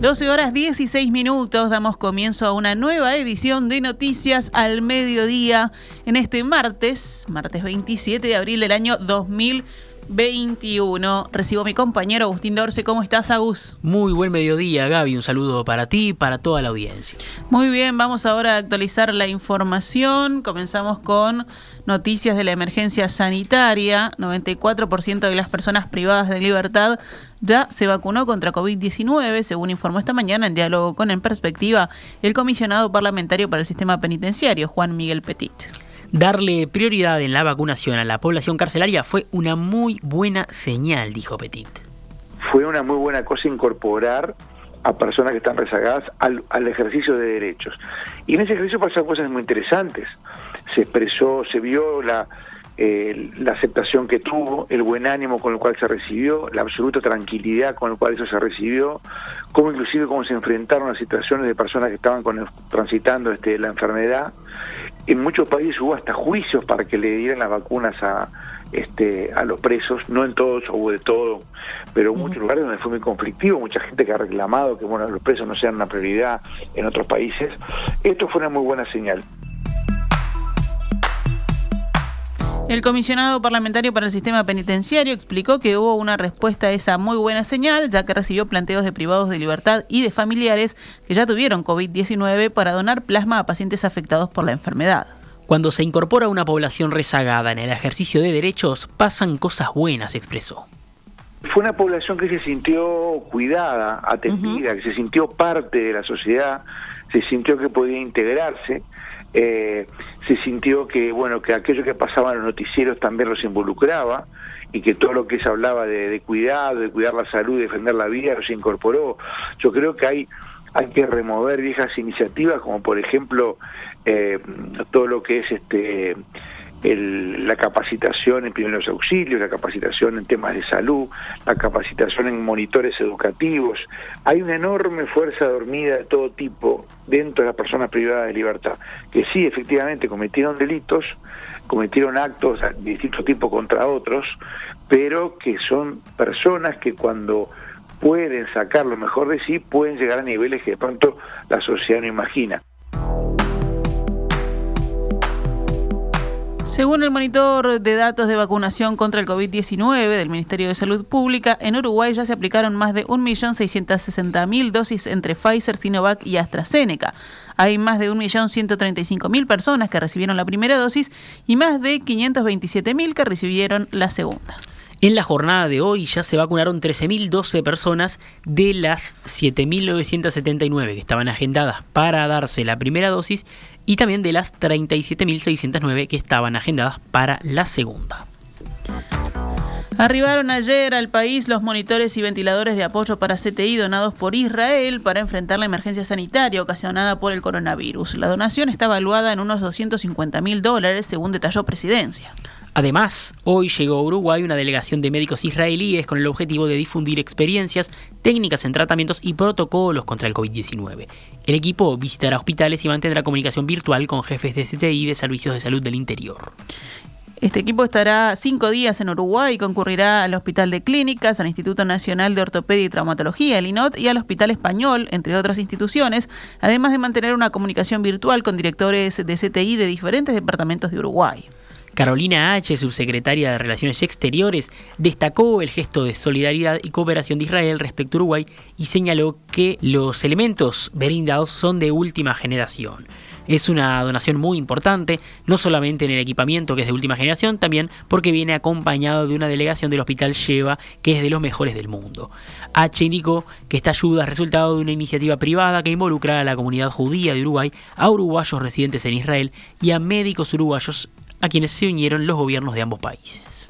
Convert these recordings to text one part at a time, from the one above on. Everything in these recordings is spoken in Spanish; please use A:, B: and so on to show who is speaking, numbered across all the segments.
A: 12 horas 16 minutos, damos comienzo a una nueva edición de Noticias al Mediodía en este martes, martes 27 de abril del año 2021. Recibo a mi compañero Agustín Dorce. ¿Cómo estás, Agus?
B: Muy buen mediodía, Gaby. Un saludo para ti y para toda la audiencia.
A: Muy bien, vamos ahora a actualizar la información. Comenzamos con noticias de la emergencia sanitaria. 94% de las personas privadas de libertad ya se vacunó contra COVID-19, según informó esta mañana en diálogo con En Perspectiva el comisionado parlamentario para el sistema penitenciario, Juan Miguel Petit.
B: Darle prioridad en la vacunación a la población carcelaria fue una muy buena señal, dijo Petit.
C: Fue una muy buena cosa incorporar a personas que están rezagadas al, al ejercicio de derechos. Y en ese ejercicio pasaron cosas muy interesantes. Se expresó, se vio la, eh, la aceptación que tuvo, el buen ánimo con el cual se recibió, la absoluta tranquilidad con el cual eso se recibió, cómo inclusive cómo se enfrentaron a situaciones de personas que estaban con, transitando este, la enfermedad. En muchos países hubo hasta juicios para que le dieran las vacunas a, este, a los presos, no en todos, hubo de todo, pero en muchos lugares donde fue muy conflictivo, mucha gente que ha reclamado que bueno, los presos no sean una prioridad en otros países. Esto fue una muy buena señal.
A: El comisionado parlamentario para el sistema penitenciario explicó que hubo una respuesta a esa muy buena señal, ya que recibió planteos de privados de libertad y de familiares que ya tuvieron COVID-19 para donar plasma a pacientes afectados por la enfermedad.
B: Cuando se incorpora una población rezagada en el ejercicio de derechos, pasan cosas buenas, expresó.
C: Fue una población que se sintió cuidada, atendida, que se sintió parte de la sociedad, se sintió que podía integrarse eh, se sintió que bueno que aquello que pasaba en los noticieros también los involucraba y que todo lo que se hablaba de, cuidado, de cuidar la salud, defender la vida, los incorporó. Yo creo que hay hay que remover viejas iniciativas como por ejemplo eh, todo lo que es este la capacitación en primeros auxilios, la capacitación en temas de salud, la capacitación en monitores educativos. Hay una enorme fuerza dormida de todo tipo dentro de las personas privadas de libertad, que sí, efectivamente, cometieron delitos, cometieron actos de distinto tipo contra otros, pero que son personas que cuando pueden sacar lo mejor de sí, pueden llegar a niveles que de pronto la sociedad no imagina.
A: Según el monitor de datos de vacunación contra el COVID-19 del Ministerio de Salud Pública, en Uruguay ya se aplicaron más de 1.660.000 dosis entre Pfizer, Sinovac y AstraZeneca. Hay más de 1.135.000 personas que recibieron la primera dosis y más de 527.000 que recibieron la segunda.
B: En la jornada de hoy ya se vacunaron 13.012 personas de las 7.979 que estaban agendadas para darse la primera dosis y también de las 37.609 que estaban agendadas para la segunda.
A: Arribaron ayer al país los monitores y ventiladores de apoyo para CTI donados por Israel para enfrentar la emergencia sanitaria ocasionada por el coronavirus. La donación está evaluada en unos 250 mil dólares, según detalló Presidencia.
B: Además, hoy llegó a Uruguay una delegación de médicos israelíes con el objetivo de difundir experiencias, técnicas en tratamientos y protocolos contra el COVID-19. El equipo visitará hospitales y mantendrá comunicación virtual con jefes de CTI de servicios de salud del interior.
A: Este equipo estará cinco días en Uruguay y concurrirá al Hospital de Clínicas, al Instituto Nacional de Ortopedia y Traumatología, el INOT, y al Hospital Español, entre otras instituciones, además de mantener una comunicación virtual con directores de CTI de diferentes departamentos de Uruguay.
B: Carolina H., subsecretaria de Relaciones Exteriores, destacó el gesto de solidaridad y cooperación de Israel respecto a Uruguay y señaló que los elementos brindados son de última generación. Es una donación muy importante, no solamente en el equipamiento que es de última generación, también porque viene acompañado de una delegación del Hospital Sheva, que es de los mejores del mundo. H indicó que esta ayuda es resultado de una iniciativa privada que involucra a la comunidad judía de Uruguay, a uruguayos residentes en Israel y a médicos uruguayos a quienes se unieron los gobiernos de ambos países.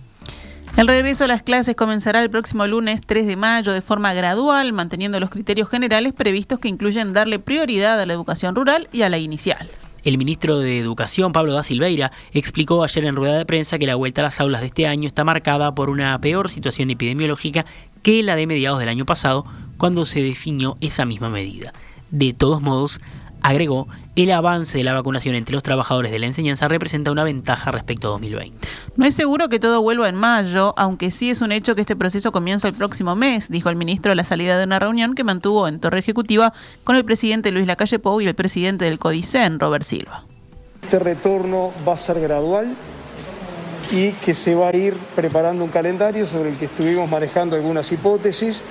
A: El regreso a las clases comenzará el próximo lunes 3 de mayo de forma gradual, manteniendo los criterios generales previstos que incluyen darle prioridad a la educación rural y a la inicial.
B: El ministro de Educación, Pablo da Silveira, explicó ayer en rueda de prensa que la vuelta a las aulas de este año está marcada por una peor situación epidemiológica que la de mediados del año pasado, cuando se definió esa misma medida. De todos modos, Agregó, el avance de la vacunación entre los trabajadores de la enseñanza representa una ventaja respecto a 2020.
A: No es seguro que todo vuelva en mayo, aunque sí es un hecho que este proceso comienza el próximo mes, dijo el ministro a la salida de una reunión que mantuvo en Torre Ejecutiva con el presidente Luis Lacalle Pou y el presidente del CODICEN, Robert Silva.
D: Este retorno va a ser gradual y que se va a ir preparando un calendario sobre el que estuvimos manejando algunas hipótesis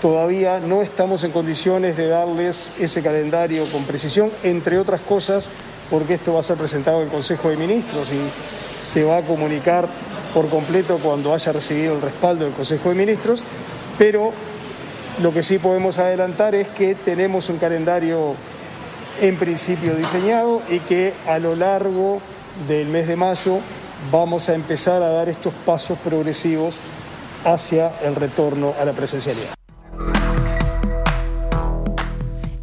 D: Todavía no estamos en condiciones de darles ese calendario con precisión, entre otras cosas porque esto va a ser presentado en el Consejo de Ministros y se va a comunicar por completo cuando haya recibido el respaldo del Consejo de Ministros, pero lo que sí podemos adelantar es que tenemos un calendario en principio diseñado y que a lo largo del mes de mayo vamos a empezar a dar estos pasos progresivos hacia el retorno a la presencialidad.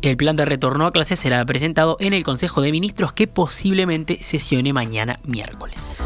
B: El plan de retorno a clases será presentado en el Consejo de Ministros que posiblemente sesione mañana miércoles.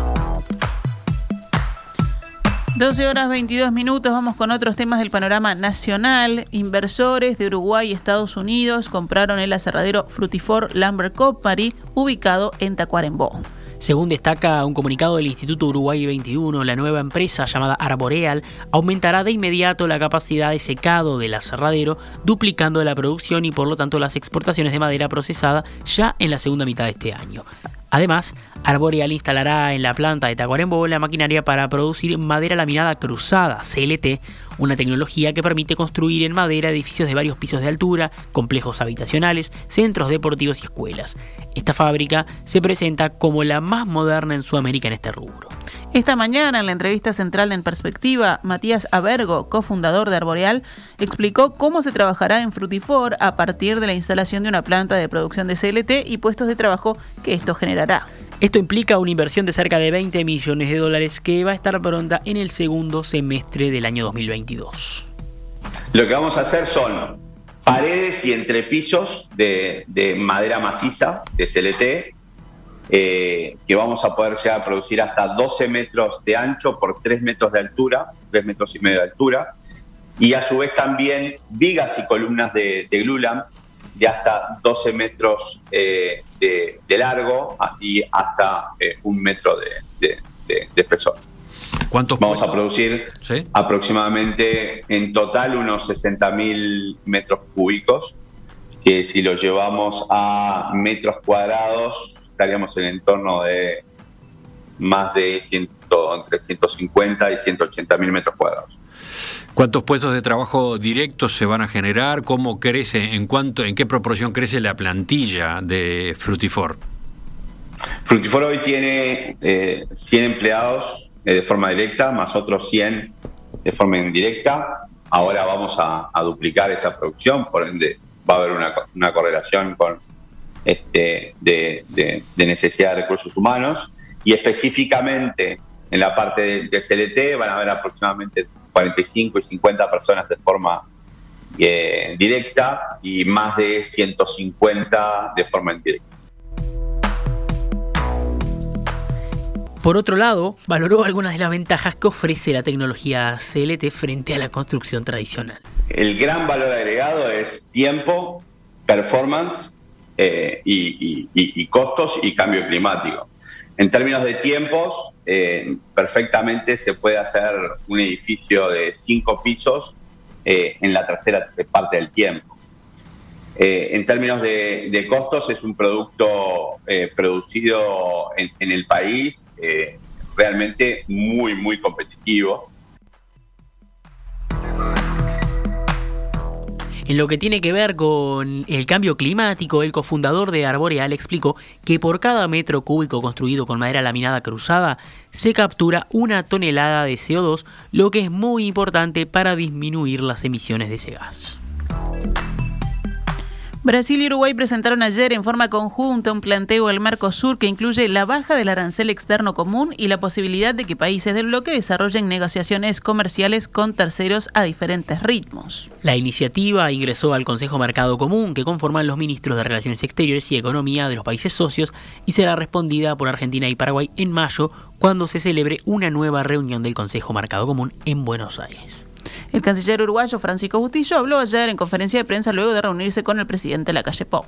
A: 12 horas 22 minutos, vamos con otros temas del panorama nacional. Inversores de Uruguay y Estados Unidos compraron el aserradero Frutifor Lambert Company ubicado en Tacuarembó.
B: Según destaca un comunicado del Instituto Uruguay 21, la nueva empresa llamada Arboreal aumentará de inmediato la capacidad de secado del aserradero, duplicando la producción y por lo tanto las exportaciones de madera procesada ya en la segunda mitad de este año. Además, Arboreal instalará en la planta de Tacuarembó la maquinaria para producir madera laminada cruzada, CLT, una tecnología que permite construir en madera edificios de varios pisos de altura, complejos habitacionales, centros deportivos y escuelas. Esta fábrica se presenta como la más moderna en Sudamérica en este rubro.
A: Esta mañana, en la entrevista central de En Perspectiva, Matías Abergo, cofundador de Arboreal, explicó cómo se trabajará en Frutifor a partir de la instalación de una planta de producción de CLT y puestos de trabajo que esto generará.
B: Esto implica una inversión de cerca de 20 millones de dólares que va a estar pronta en el segundo semestre del año 2022.
E: Lo que vamos a hacer son paredes y entrepisos de, de madera maciza, de CLT, eh, que vamos a poder llegar a producir hasta 12 metros de ancho por 3 metros de altura, 3 metros y medio de altura, y a su vez también vigas y columnas de, de glulam de hasta 12 metros eh, de, largo y hasta eh, un metro de, espesor.
F: ¿Cuántos
E: Vamos a producir aproximadamente en total unos 60.000 metros cúbicos, que si lo llevamos a metros cuadrados estaríamos en el entorno de más de entre 150 y 180 mil metros cuadrados.
F: ¿Cuántos puestos de trabajo directos se van a generar? ¿Cómo crece? ¿En cuánto, en qué proporción crece la plantilla de Frutifor?
E: Frutifor hoy tiene 100 eh, empleados eh, de forma directa, más otros 100 de forma indirecta. Ahora vamos a, duplicar esa producción, por ende va a haber una correlación con este, de, necesidad de recursos humanos y específicamente en la parte de, CLT van a haber aproximadamente 45 y 50 personas de forma eh, directa y más de 150 de forma indirecta.
B: Por otro lado, valoró algunas de las ventajas que ofrece la tecnología CLT frente a la construcción tradicional.
E: El gran valor agregado es tiempo, performance eh, y, costos y cambio climático. En términos de tiempos, eh, perfectamente se puede hacer un edificio de cinco pisos eh, en la tercera parte del tiempo. en términos de, costos, es un producto producido en, en, el país realmente muy, muy competitivo
B: En lo que tiene que ver con el cambio climático, el cofundador de Arboreal explicó que por cada metro cúbico construido con madera laminada cruzada se captura una tonelada de CO2, lo que es muy importante para disminuir las emisiones de ese gas.
A: Brasil y Uruguay presentaron ayer en forma conjunta un planteo al Mercosur que incluye la baja del arancel externo común y la posibilidad de que países del bloque desarrollen negociaciones comerciales con terceros a diferentes ritmos.
B: La iniciativa ingresó al Consejo Mercado Común que conforman los ministros de Relaciones Exteriores y Economía de los países socios y será respondida por Argentina y Paraguay en mayo cuando se celebre una nueva reunión del Consejo Mercado Común en Buenos Aires.
A: El canciller uruguayo Francisco Bustillo habló ayer en conferencia de prensa luego de reunirse con el presidente de la calle Pou.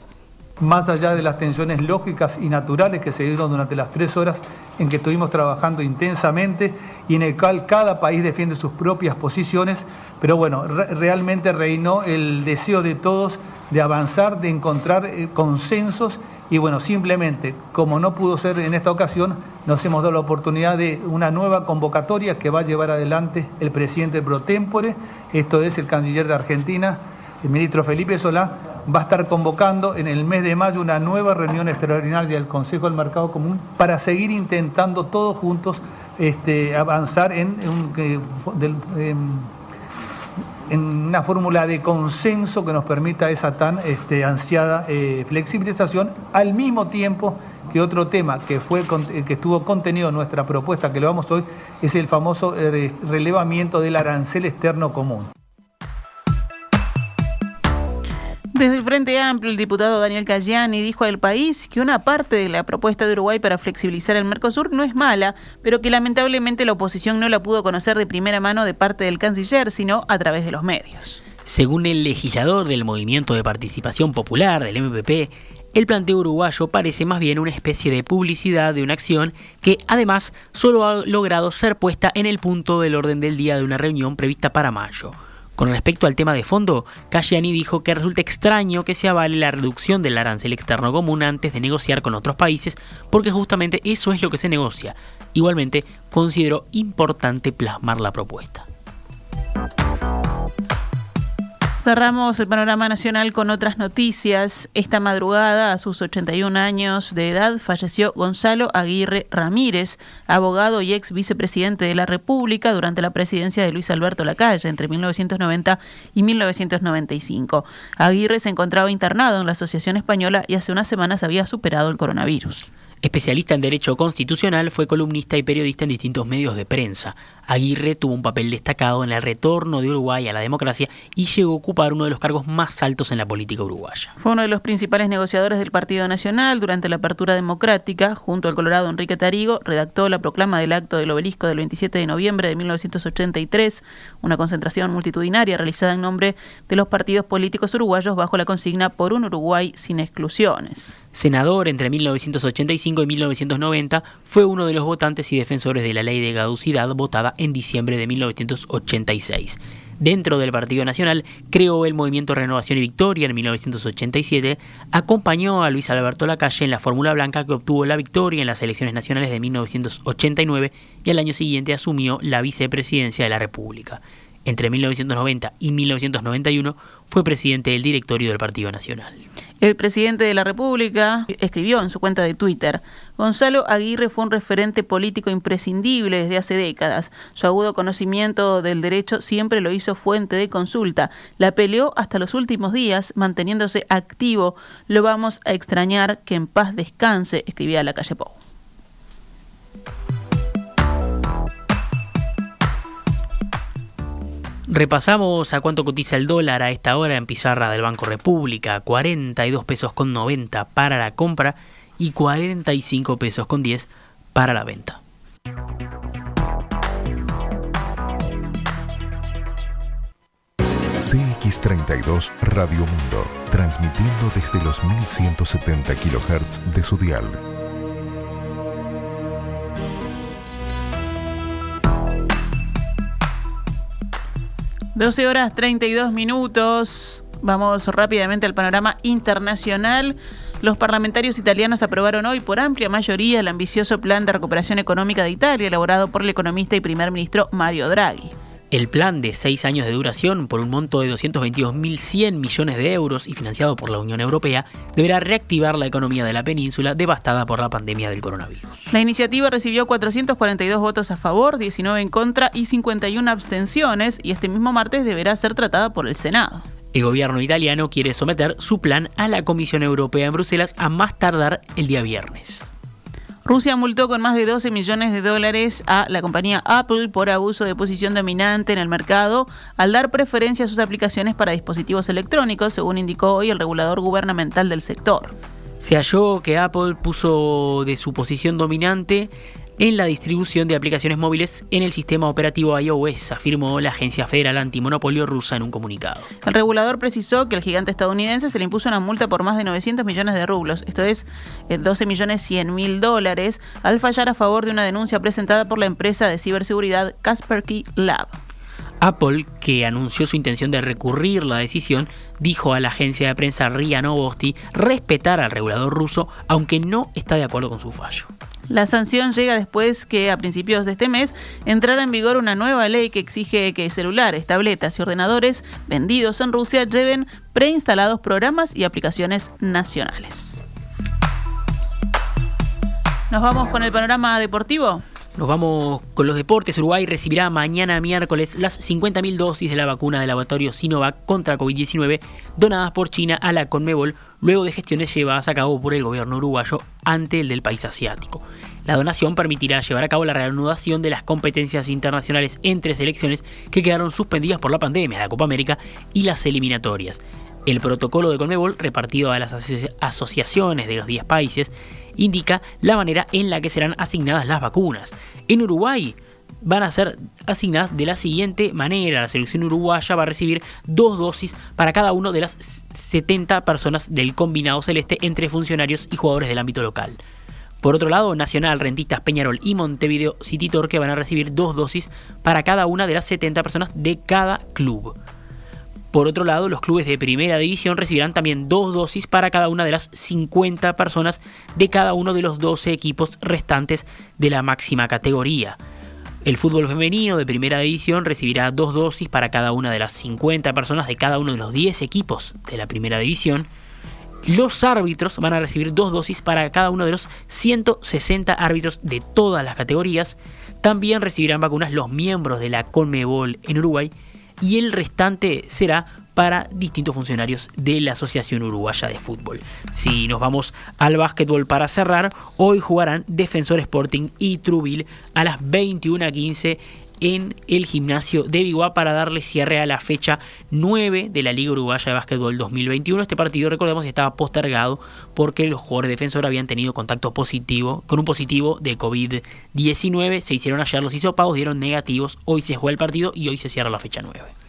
G: más allá de las tensiones lógicas y naturales que se dieron durante las tres horas en que estuvimos trabajando intensamente y en el cual cada país defiende sus propias posiciones, pero bueno, realmente reinó el deseo de todos de avanzar, de encontrar eh, consensos y bueno, simplemente, como no pudo ser en esta ocasión, nos hemos dado la oportunidad de una nueva convocatoria que va a llevar adelante el presidente pro tempore, esto es el canciller de Argentina, el ministro Felipe Solá, va a estar convocando en el mes de mayo una nueva reunión extraordinaria del Consejo del Mercado Común para seguir intentando todos juntos este, avanzar en, en, una fórmula de consenso que nos permita esa tan este, ansiada eh, flexibilización, al mismo tiempo que otro tema que, fue, que estuvo contenido en nuestra propuesta que lo vamos hoy es el famoso eh, relevamiento del arancel externo común.
A: Desde el Frente Amplio, el diputado Daniel Cayani dijo al país que una parte de la propuesta de Uruguay para flexibilizar el Mercosur no es mala, pero que lamentablemente la oposición no la pudo conocer de primera mano de parte del canciller, sino a través de los medios.
B: Según el legislador del Movimiento de Participación Popular del MPP, el planteo uruguayo parece más bien una especie de publicidad de una acción que además solo ha logrado ser puesta en el punto del orden del día de una reunión prevista para mayo. Con respecto al tema de fondo, Casciani dijo que resulta extraño que se avale la reducción del arancel externo común antes de negociar con otros países, porque justamente eso es lo que se negocia. Igualmente, consideró importante plasmar la propuesta.
A: Cerramos el panorama nacional con otras noticias. Esta madrugada, a sus 81 años de edad, falleció Gonzalo Aguirre Ramírez, abogado y ex vicepresidente de la República durante la presidencia de Luis Alberto Lacalle entre 1990 y 1995. Aguirre se encontraba internado en la Asociación Española y hace unas semanas había superado el coronavirus.
B: Especialista en Derecho Constitucional, fue columnista y periodista en distintos medios de prensa. Aguirre tuvo un papel destacado en el retorno de Uruguay a la democracia y llegó a ocupar uno de los cargos más altos en la política uruguaya.
A: Fue uno de los principales negociadores del Partido Nacional durante la apertura democrática. Junto al colorado Enrique Tarigo, redactó la proclama del acto del obelisco del 27 de noviembre de 1983, una concentración multitudinaria realizada en nombre de los partidos políticos uruguayos bajo la consigna por un Uruguay sin exclusiones.
B: Senador entre 1985 y 1990, fue uno de los votantes y defensores de la ley de caducidad votada en diciembre de 1986. Dentro del Partido Nacional, creó el movimiento Renovación y Victoria en 1987, acompañó a Luis Alberto Lacalle en la Fórmula Blanca que obtuvo la victoria en las elecciones nacionales de 1989 y al año siguiente asumió la vicepresidencia de la República. Entre 1990 y 1991 fue presidente del directorio del Partido Nacional.
A: El presidente de la República escribió en su cuenta de Twitter, Gonzalo Aguirre fue un referente político imprescindible desde hace décadas. Su agudo conocimiento del derecho siempre lo hizo fuente de consulta. La peleó hasta los últimos días, manteniéndose activo. Lo vamos a extrañar, que en paz descanse, escribía la calle Pou.
B: Repasamos a cuánto cotiza el dólar a esta hora en pizarra del Banco República, 42 pesos con 90 para la compra y 45 pesos con 10 para la venta.
H: CX32 Radio Mundo, transmitiendo desde los 1170 kHz de su dial
A: 12 horas 32 minutos. Vamos rápidamente al panorama internacional. Los parlamentarios italianos aprobaron hoy por amplia mayoría el ambicioso plan de recuperación económica de Italia elaborado por el economista y primer ministro Mario Draghi.
B: El plan de seis años de duración, por un monto de 222.100 millones de euros y financiado por la Unión Europea, deberá reactivar la economía de la península devastada por la pandemia del coronavirus.
A: La iniciativa recibió 442 votos a favor, 19 en contra y 51 abstenciones, y este mismo martes deberá ser tratada por el Senado.
B: El gobierno italiano quiere someter su plan a la Comisión Europea en Bruselas a más tardar el día viernes.
A: Rusia multó con más de 12 millones de dólares a la compañía Apple por abuso de posición dominante en el mercado al dar preferencia a sus aplicaciones para dispositivos electrónicos, según indicó hoy el regulador gubernamental del sector.
B: Se halló que Apple puso de su posición dominante en la distribución de aplicaciones móviles en el sistema operativo iOS, afirmó la Agencia Federal Antimonopolio rusa en un comunicado.
A: El regulador precisó que el gigante estadounidense se le impuso una multa por más de 900 millones de rublos, esto es 12 eh, millones 100 mil dólares, al fallar a favor de una denuncia presentada por la empresa de ciberseguridad Kaspersky Lab.
B: Apple, que anunció su intención de recurrir la decisión, dijo a la agencia de prensa RIA Novosti respetar al regulador ruso, aunque no está de acuerdo con su fallo.
A: La sanción llega después que a principios de este mes entrara en vigor una nueva ley que exige que celulares, tabletas y ordenadores vendidos en Rusia lleven preinstalados programas y aplicaciones nacionales. Nos vamos con el panorama deportivo.
B: Nos vamos con los deportes. Uruguay recibirá mañana miércoles las 50.000 dosis de la vacuna del laboratorio Sinovac contra COVID-19 donadas por China a la Conmebol luego de gestiones llevadas a cabo por el gobierno uruguayo ante el del país asiático. La donación permitirá llevar a cabo la reanudación de las competencias internacionales entre selecciones que quedaron suspendidas por la pandemia, la Copa América y las eliminatorias. El protocolo de Conmebol, repartido a las asociaciones de los 10 países, indica la manera en la que serán asignadas las vacunas. En Uruguay van a ser asignadas de la siguiente manera. La selección uruguaya va a recibir dos dosis para cada uno de las 70 personas del combinado celeste entre funcionarios y jugadores del ámbito local. Por otro lado, Nacional, Rentistas, Peñarol y Montevideo City Torque van a recibir dos dosis para cada una de las 70 personas de cada club. Por otro lado, los clubes de primera división recibirán también dos dosis para cada una de las 50 personas de cada uno de los 12 equipos restantes de la máxima categoría. El fútbol femenino de primera división recibirá dos dosis para cada una de las 50 personas de cada uno de los 10 equipos de la primera división. Los árbitros van a recibir dos dosis para cada uno de los 160 árbitros de todas las categorías. También recibirán vacunas los miembros de la Conmebol en Uruguay y el restante será para distintos funcionarios de la Asociación Uruguaya de Fútbol. Si nos vamos al básquetbol para cerrar, hoy jugarán Defensor Sporting y Trubil a las 21.15 en el gimnasio de Biguá para darle cierre a la fecha 9 de la Liga Uruguaya de Básquetbol 2021. Este partido, recordemos, estaba postergado porque los jugadores defensores habían tenido contacto positivo con un positivo de COVID-19. Se hicieron ayer los hisopados, dieron negativos. Hoy se juega el partido y hoy se cierra la fecha 9.